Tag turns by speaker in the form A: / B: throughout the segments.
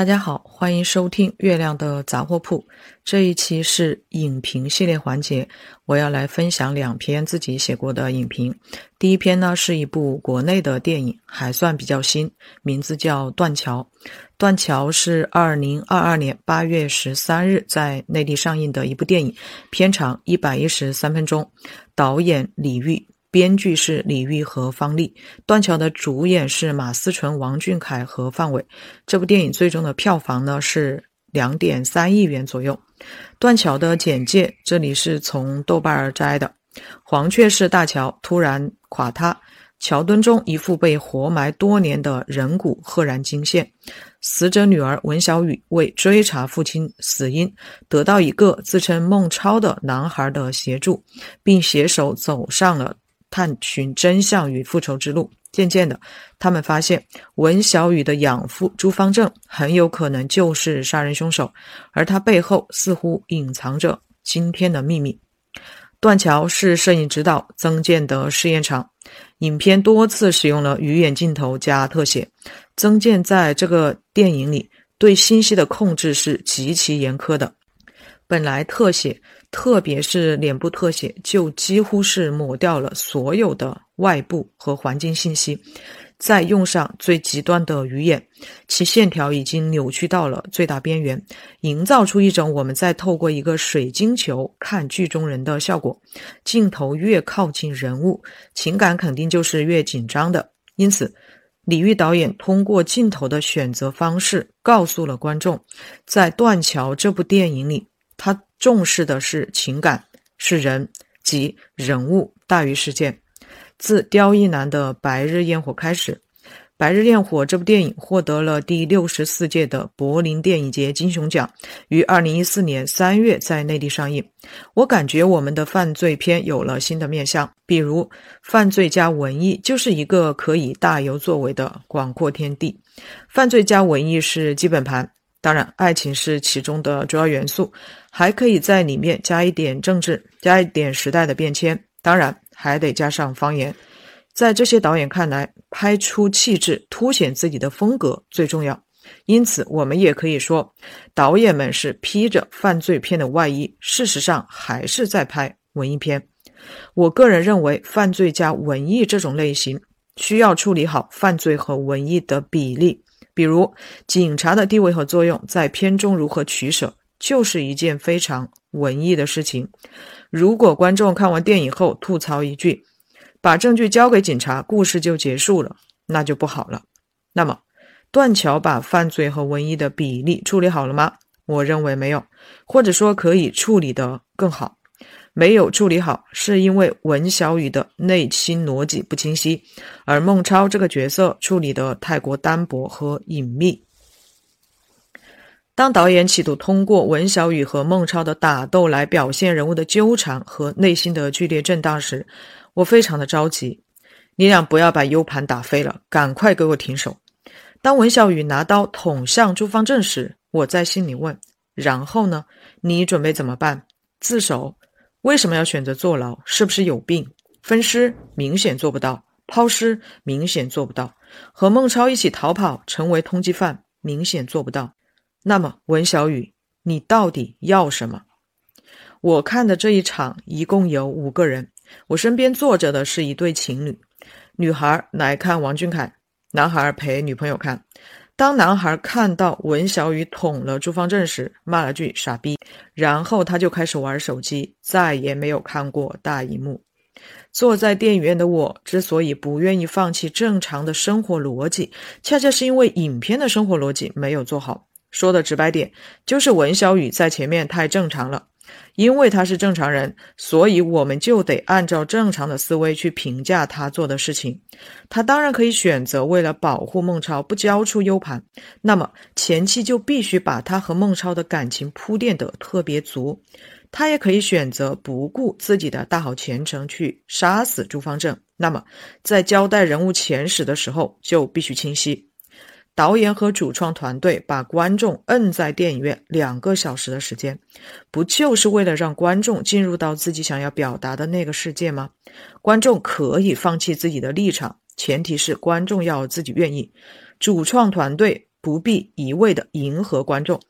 A: 大家好，欢迎收听月亮的杂货铺。这一期是影评系列环节，我要来分享两篇自己写过的影评。第一篇呢是一部国内的电影，还算比较新，名字叫《断桥》。《断桥》是二零二二年八月十三日在内地上映的一部电影，片长一百一十三分钟，导演李玉。编剧是李玉和方丽，断桥的主演是马思纯、王俊凯和范伟。这部电影最终的票房呢是两点三亿元左右。断桥的简介，这里是从豆瓣儿摘的。黄雀式大桥突然垮塌，桥墩中一副被活埋多年的人骨赫然惊现。死者女儿文小雨为追查父亲死因，得到一个自称孟超的男孩的协助，并携手走上了。探寻真相与复仇之路。渐渐的，他们发现文小雨的养父朱方正很有可能就是杀人凶手，而他背后似乎隐藏着惊天的秘密。断桥是摄影指导曾建的试验场，影片多次使用了鱼眼镜头加特写。曾建在这个电影里对信息的控制是极其严苛的。本来特写。特别是脸部特写，就几乎是抹掉了所有的外部和环境信息，再用上最极端的鱼眼，其线条已经扭曲到了最大边缘，营造出一种我们在透过一个水晶球看剧中人的效果。镜头越靠近人物，情感肯定就是越紧张的。因此，李玉导演通过镜头的选择方式，告诉了观众，在《断桥》这部电影里。他重视的是情感，是人即人物大于事件。自刁亦男的《白日焰火》开始，《白日焰火》这部电影获得了第六十四届的柏林电影节金熊奖，于二零一四年三月在内地上映。我感觉我们的犯罪片有了新的面向，比如犯罪加文艺就是一个可以大有作为的广阔天地。犯罪加文艺是基本盘。当然，爱情是其中的主要元素，还可以在里面加一点政治，加一点时代的变迁。当然，还得加上方言。在这些导演看来，拍出气质，凸显自己的风格最重要。因此，我们也可以说，导演们是披着犯罪片的外衣，事实上还是在拍文艺片。我个人认为，犯罪加文艺这种类型，需要处理好犯罪和文艺的比例。比如警察的地位和作用在片中如何取舍，就是一件非常文艺的事情。如果观众看完电影后吐槽一句“把证据交给警察，故事就结束了”，那就不好了。那么，断桥把犯罪和文艺的比例处理好了吗？我认为没有，或者说可以处理得更好。没有处理好，是因为文小雨的内心逻辑不清晰，而孟超这个角色处理得太过单薄和隐秘。当导演企图通过文小雨和孟超的打斗来表现人物的纠缠和内心的剧烈震荡时，我非常的着急。你俩不要把 U 盘打飞了，赶快给我停手！当文小雨拿刀捅向朱方正时，我在心里问：然后呢？你准备怎么办？自首？为什么要选择坐牢？是不是有病？分尸明显做不到，抛尸明显做不到，和孟超一起逃跑成为通缉犯明显做不到。那么文小雨，你到底要什么？我看的这一场一共有五个人，我身边坐着的是一对情侣，女孩来看王俊凯，男孩陪女朋友看。当男孩看到文小雨捅了朱方正时，骂了句“傻逼”，然后他就开始玩手机，再也没有看过大荧幕。坐在电影院的我，之所以不愿意放弃正常的生活逻辑，恰恰是因为影片的生活逻辑没有做好。说的直白点，就是文小雨在前面太正常了。因为他是正常人，所以我们就得按照正常的思维去评价他做的事情。他当然可以选择为了保护孟超不交出 U 盘，那么前期就必须把他和孟超的感情铺垫得特别足。他也可以选择不顾自己的大好前程去杀死朱方正，那么在交代人物前史的时候就必须清晰。导演和主创团队把观众摁在电影院两个小时的时间，不就是为了让观众进入到自己想要表达的那个世界吗？观众可以放弃自己的立场，前提是观众要自己愿意。主创团队不必一味的迎合观众，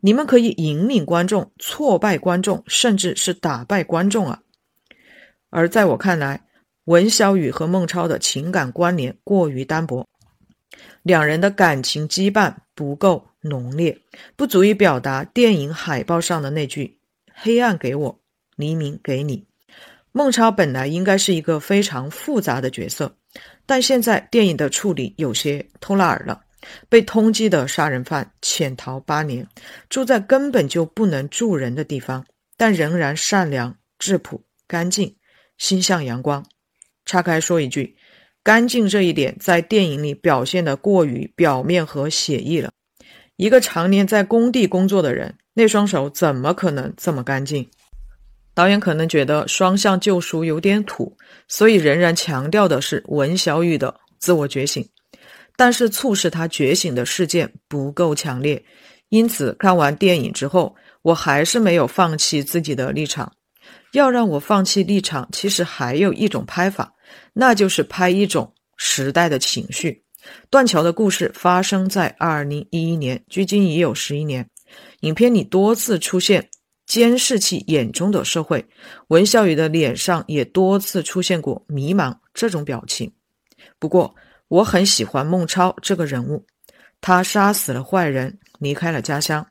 A: 你们可以引领观众、挫败观众，甚至是打败观众啊。而在我看来，文小宇和孟超的情感关联过于单薄，两人的感情羁绊不够浓烈，不足以表达电影海报上的那句“黑暗给我，黎明给你”。孟超本来应该是一个非常复杂的角色，但现在电影的处理有些偷懒儿了。被通缉的杀人犯潜逃八年，住在根本就不能住人的地方，但仍然善良、质朴、干净，心向阳光。岔开说一句，干净这一点在电影里表现的过于表面和写意了。一个常年在工地工作的人，那双手怎么可能这么干净？导演可能觉得双向救赎有点土，所以仍然强调的是文小雨的自我觉醒。但是促使他觉醒的事件不够强烈，因此看完电影之后，我还是没有放弃自己的立场。要让我放弃立场，其实还有一种拍法，那就是拍一种时代的情绪。断桥的故事发生在二零一一年，距今已有十一年。影片里多次出现监视器眼中的社会，文小宇的脸上也多次出现过迷茫这种表情。不过，我很喜欢孟超这个人物，他杀死了坏人，离开了家乡，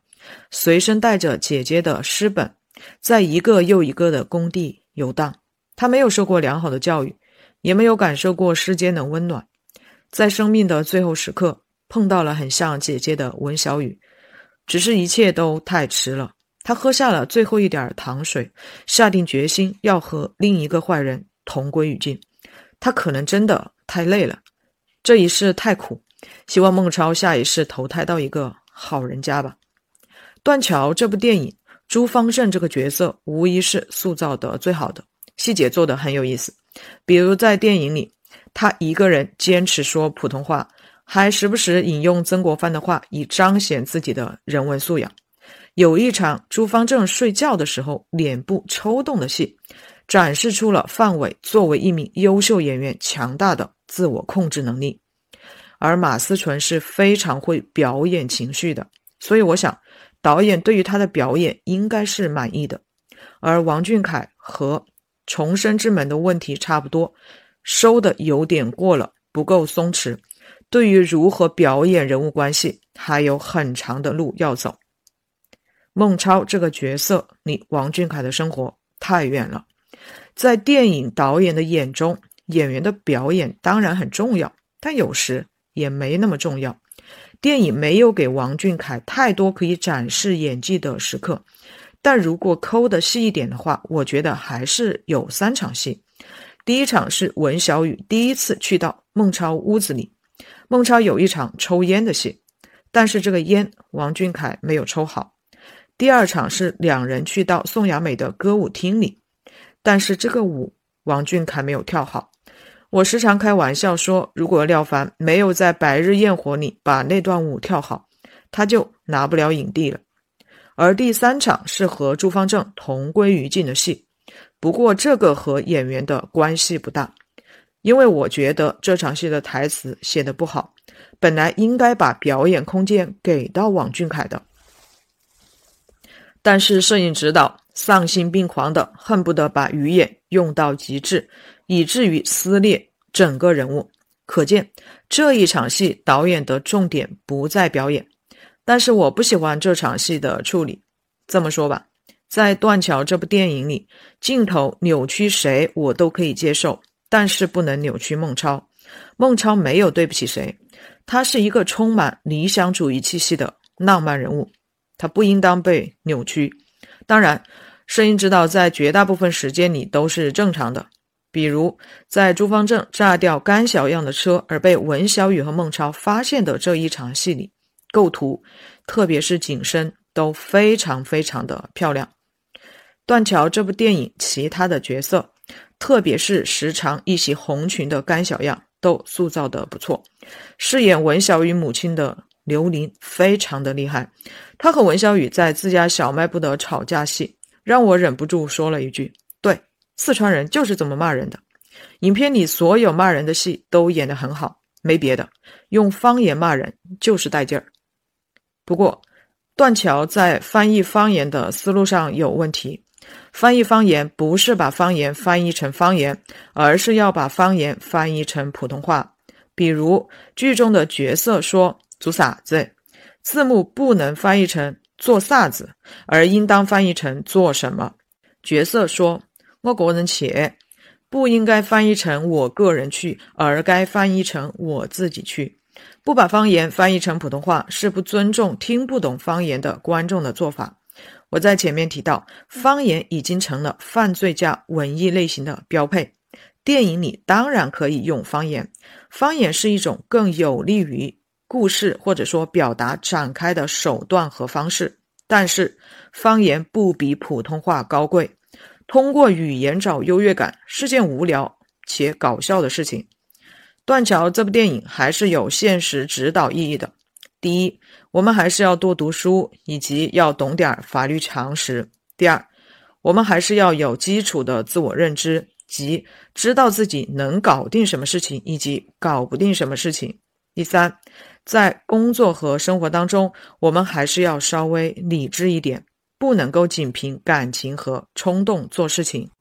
A: 随身带着姐姐的诗本，在一个又一个的工地游荡。他没有受过良好的教育，也没有感受过世间的温暖，在生命的最后时刻碰到了很像姐姐的文小雨，只是一切都太迟了。他喝下了最后一点糖水，下定决心要和另一个坏人同归于尽。他可能真的太累了。这一世太苦，希望孟超下一世投胎到一个好人家吧。断桥这部电影，朱方正这个角色无疑是塑造的最好的，细节做的很有意思。比如在电影里，他一个人坚持说普通话，还时不时引用曾国藩的话，以彰显自己的人文素养。有一场朱方正睡觉的时候脸部抽动的戏，展示出了范伟作为一名优秀演员强大的。自我控制能力，而马思纯是非常会表演情绪的，所以我想导演对于他的表演应该是满意的。而王俊凯和《重生之门》的问题差不多，收的有点过了，不够松弛。对于如何表演人物关系，还有很长的路要走。孟超这个角色离王俊凯的生活太远了，在电影导演的眼中。演员的表演当然很重要，但有时也没那么重要。电影没有给王俊凯太多可以展示演技的时刻，但如果抠的细一点的话，我觉得还是有三场戏。第一场是文小宇第一次去到孟超屋子里，孟超有一场抽烟的戏，但是这个烟王俊凯没有抽好。第二场是两人去到宋亚美的歌舞厅里，但是这个舞王俊凯没有跳好。我时常开玩笑说，如果廖凡没有在《白日焰火》里把那段舞跳好，他就拿不了影帝了。而第三场是和朱方正同归于尽的戏，不过这个和演员的关系不大，因为我觉得这场戏的台词写的不好，本来应该把表演空间给到王俊凯的，但是摄影指导丧心病狂的恨不得把鱼眼用到极致。以至于撕裂整个人物，可见这一场戏导演的重点不在表演。但是我不喜欢这场戏的处理。这么说吧，在《断桥》这部电影里，镜头扭曲谁我都可以接受，但是不能扭曲孟超。孟超没有对不起谁，他是一个充满理想主义气息的浪漫人物，他不应当被扭曲。当然，摄影指导在绝大部分时间里都是正常的。比如，在朱方正炸掉甘小样的车而被文小宇和孟超发现的这一场戏里，构图，特别是景深都非常非常的漂亮。断桥这部电影其他的角色，特别是时常一袭红裙的甘小样，都塑造的不错。饰演文小雨母亲的刘琳非常的厉害，她和文小雨在自家小卖部的吵架戏，让我忍不住说了一句。对四川人就是这么骂人的。影片里所有骂人的戏都演得很好，没别的，用方言骂人就是带劲儿。不过，断桥在翻译方言的思路上有问题。翻译方言不是把方言翻译成方言，而是要把方言翻译成普通话。比如剧中的角色说“做啥子”，字幕不能翻译成“做啥子”，而应当翻译成“做什么”。角色说“我个人去”，不应该翻译成“我个人去”，而该翻译成“我自己去”。不把方言翻译成普通话，是不尊重听不懂方言的观众的做法。我在前面提到，方言已经成了犯罪加文艺类型的标配。电影里当然可以用方言，方言是一种更有利于故事或者说表达展开的手段和方式。但是，方言不比普通话高贵。通过语言找优越感是件无聊且搞笑的事情。《断桥》这部电影还是有现实指导意义的。第一，我们还是要多读书，以及要懂点法律常识。第二，我们还是要有基础的自我认知。即知道自己能搞定什么事情，以及搞不定什么事情。第三，在工作和生活当中，我们还是要稍微理智一点，不能够仅凭感情和冲动做事情。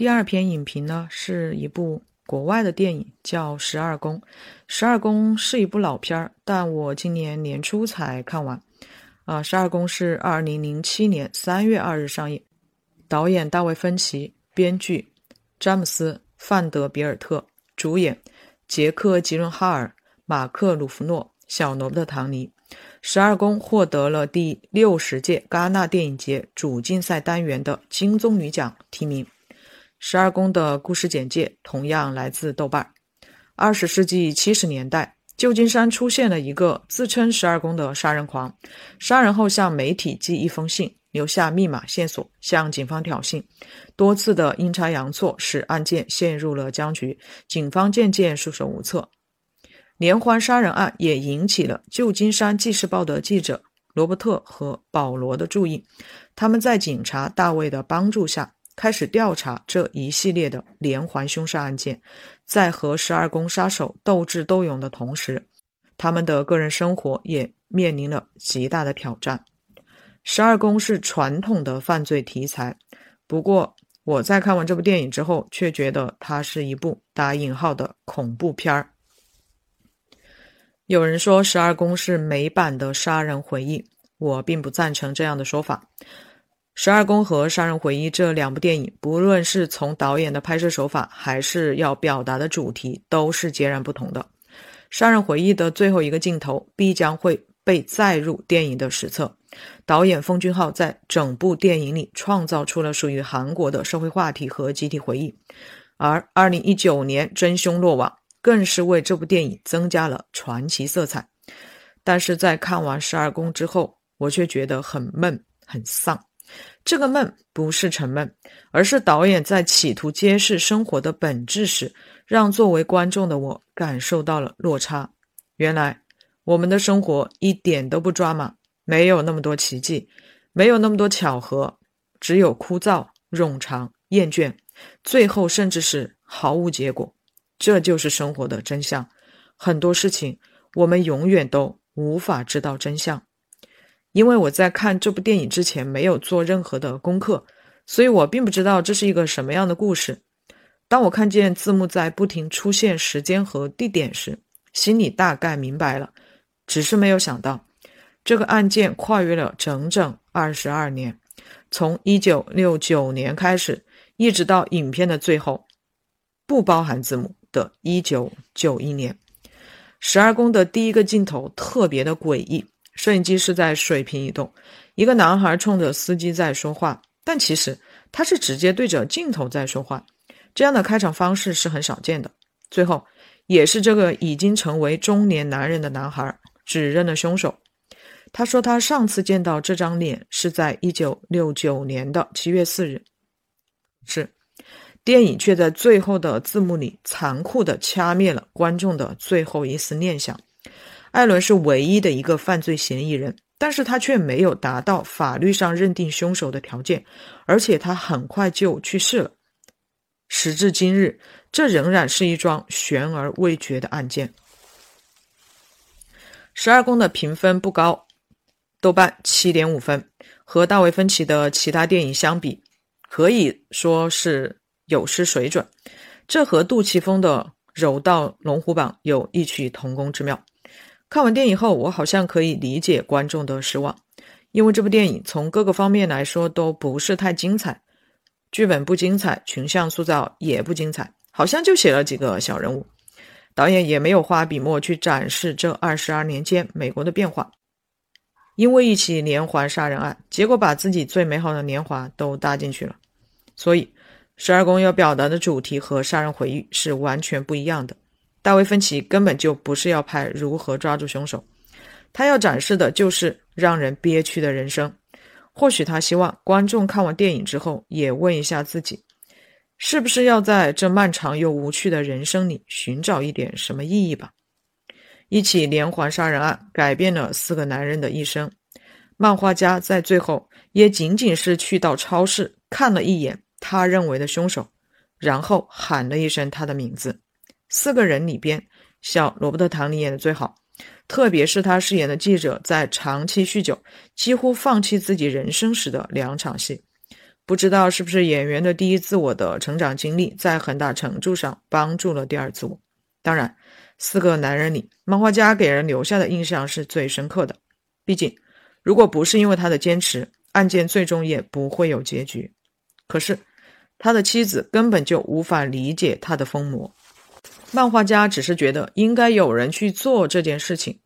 A: 第二篇影评呢，是一部。国外的电影叫《十二宫》，《十二宫》是一部老片儿，但我今年年初才看完。啊，《十二宫》是二零零七年三月二日上映，导演大卫·芬奇，编剧詹姆斯·范德比尔特，主演杰克·吉伦哈尔、马克·鲁弗诺、小罗伯特·唐尼。《十二宫》获得了第六十届戛纳电影节主竞赛单元的金棕榈奖提名。十二宫的故事简介同样来自豆瓣。二十世纪七十年代，旧金山出现了一个自称十二宫的杀人狂，杀人后向媒体寄一封信，留下密码线索，向警方挑衅。多次的阴差阳错使案件陷入了僵局，警方渐渐束手无策。连环杀人案也引起了旧金山纪事报的记者罗伯特和保罗的注意。他们在警察大卫的帮助下。开始调查这一系列的连环凶杀案件，在和十二宫杀手斗智斗勇的同时，他们的个人生活也面临了极大的挑战。十二宫是传统的犯罪题材，不过我在看完这部电影之后，却觉得它是一部打引号的恐怖片儿。有人说十二宫是美版的杀人回忆，我并不赞成这样的说法。《十二宫》和《杀人回忆》这两部电影，不论是从导演的拍摄手法，还是要表达的主题，都是截然不同的。《杀人回忆》的最后一个镜头必将会被载入电影的史册。导演奉俊昊在整部电影里创造出了属于韩国的社会话题和集体回忆，而2019年真凶落网，更是为这部电影增加了传奇色彩。但是在看完《十二宫》之后，我却觉得很闷、很丧。这个梦不是沉闷，而是导演在企图揭示生活的本质时，让作为观众的我感受到了落差。原来我们的生活一点都不抓马，没有那么多奇迹，没有那么多巧合，只有枯燥、冗长、厌倦，最后甚至是毫无结果。这就是生活的真相。很多事情我们永远都无法知道真相。因为我在看这部电影之前没有做任何的功课，所以我并不知道这是一个什么样的故事。当我看见字幕在不停出现时间和地点时，心里大概明白了，只是没有想到这个案件跨越了整整二十二年，从一九六九年开始，一直到影片的最后，不包含字幕的一九九一年。十二宫的第一个镜头特别的诡异。摄影机是在水平移动，一个男孩冲着司机在说话，但其实他是直接对着镜头在说话。这样的开场方式是很少见的。最后，也是这个已经成为中年男人的男孩指认了凶手。他说他上次见到这张脸是在一九六九年的七月四日。是，电影却在最后的字幕里残酷地掐灭了观众的最后一丝念想。艾伦是唯一的一个犯罪嫌疑人，但是他却没有达到法律上认定凶手的条件，而且他很快就去世了。时至今日，这仍然是一桩悬而未决的案件。十二宫的评分不高，豆瓣七点五分，和大卫芬奇的其他电影相比，可以说是有失水准。这和杜琪峰的《柔道龙虎榜》有异曲同工之妙。看完电影后，我好像可以理解观众的失望，因为这部电影从各个方面来说都不是太精彩，剧本不精彩，群像塑造也不精彩，好像就写了几个小人物。导演也没有花笔墨去展示这二十二年间美国的变化，因为一起连环杀人案，结果把自己最美好的年华都搭进去了。所以，十二宫要表达的主题和《杀人回忆》是完全不一样的。大卫芬奇根本就不是要拍如何抓住凶手，他要展示的就是让人憋屈的人生。或许他希望观众看完电影之后，也问一下自己。是不是要在这漫长又无趣的人生里寻找一点什么意义吧？一起连环杀人案改变了四个男人的一生。漫画家在最后也仅仅是去到超市看了一眼他认为的凶手，然后喊了一声他的名字。四个人里边，小罗伯特·唐尼演的最好，特别是他饰演的记者在长期酗酒、几乎放弃自己人生时的两场戏。不知道是不是演员的第一自我的成长经历，在很大程度上帮助了第二自我。当然，四个男人里，漫画家给人留下的印象是最深刻的。毕竟，如果不是因为他的坚持，案件最终也不会有结局。可是，他的妻子根本就无法理解他的疯魔。漫画家只是觉得应该有人去做这件事情。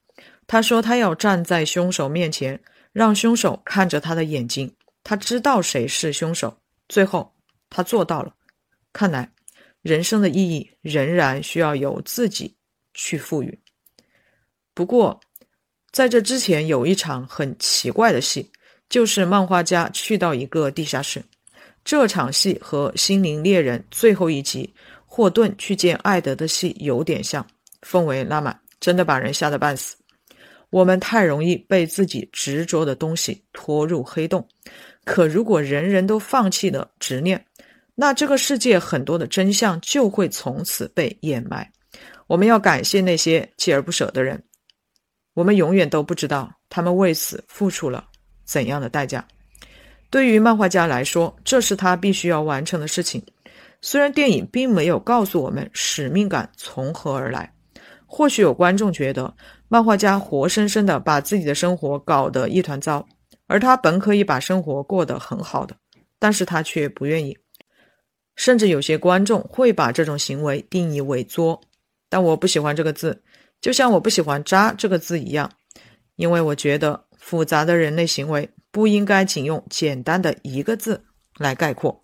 A: 他说他要站在凶手面前，让凶手看着他的眼睛。他知道谁是凶手，最后他做到了。看来，人生的意义仍然需要由自己去赋予。不过，在这之前有一场很奇怪的戏，就是漫画家去到一个地下室。这场戏和《心灵猎人》最后一集霍顿去见艾德的戏有点像，氛围拉满，真的把人吓得半死。我们太容易被自己执着的东西拖入黑洞。可如果人人都放弃了执念，那这个世界很多的真相就会从此被掩埋。我们要感谢那些锲而不舍的人，我们永远都不知道他们为此付出了怎样的代价。对于漫画家来说，这是他必须要完成的事情。虽然电影并没有告诉我们使命感从何而来，或许有观众觉得漫画家活生生的把自己的生活搞得一团糟。而他本可以把生活过得很好的，但是他却不愿意，甚至有些观众会把这种行为定义为作。但我不喜欢这个字，就像我不喜欢“渣”这个字一样，因为我觉得复杂的人类行为不应该仅用简单的一个字来概括。